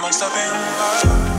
Might stop in love.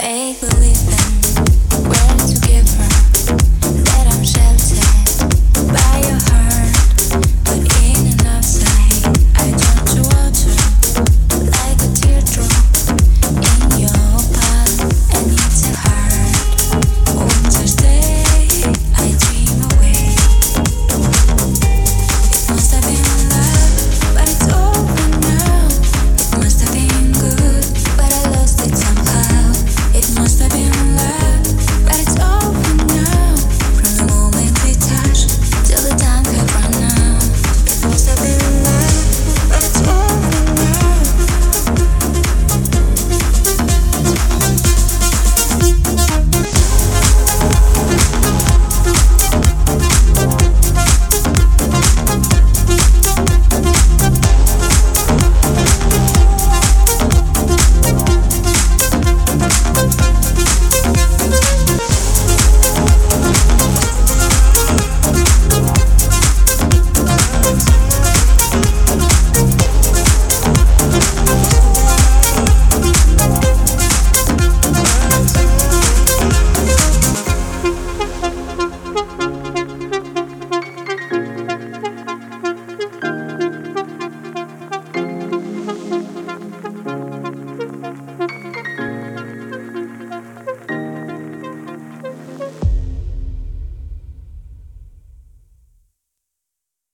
Make believe.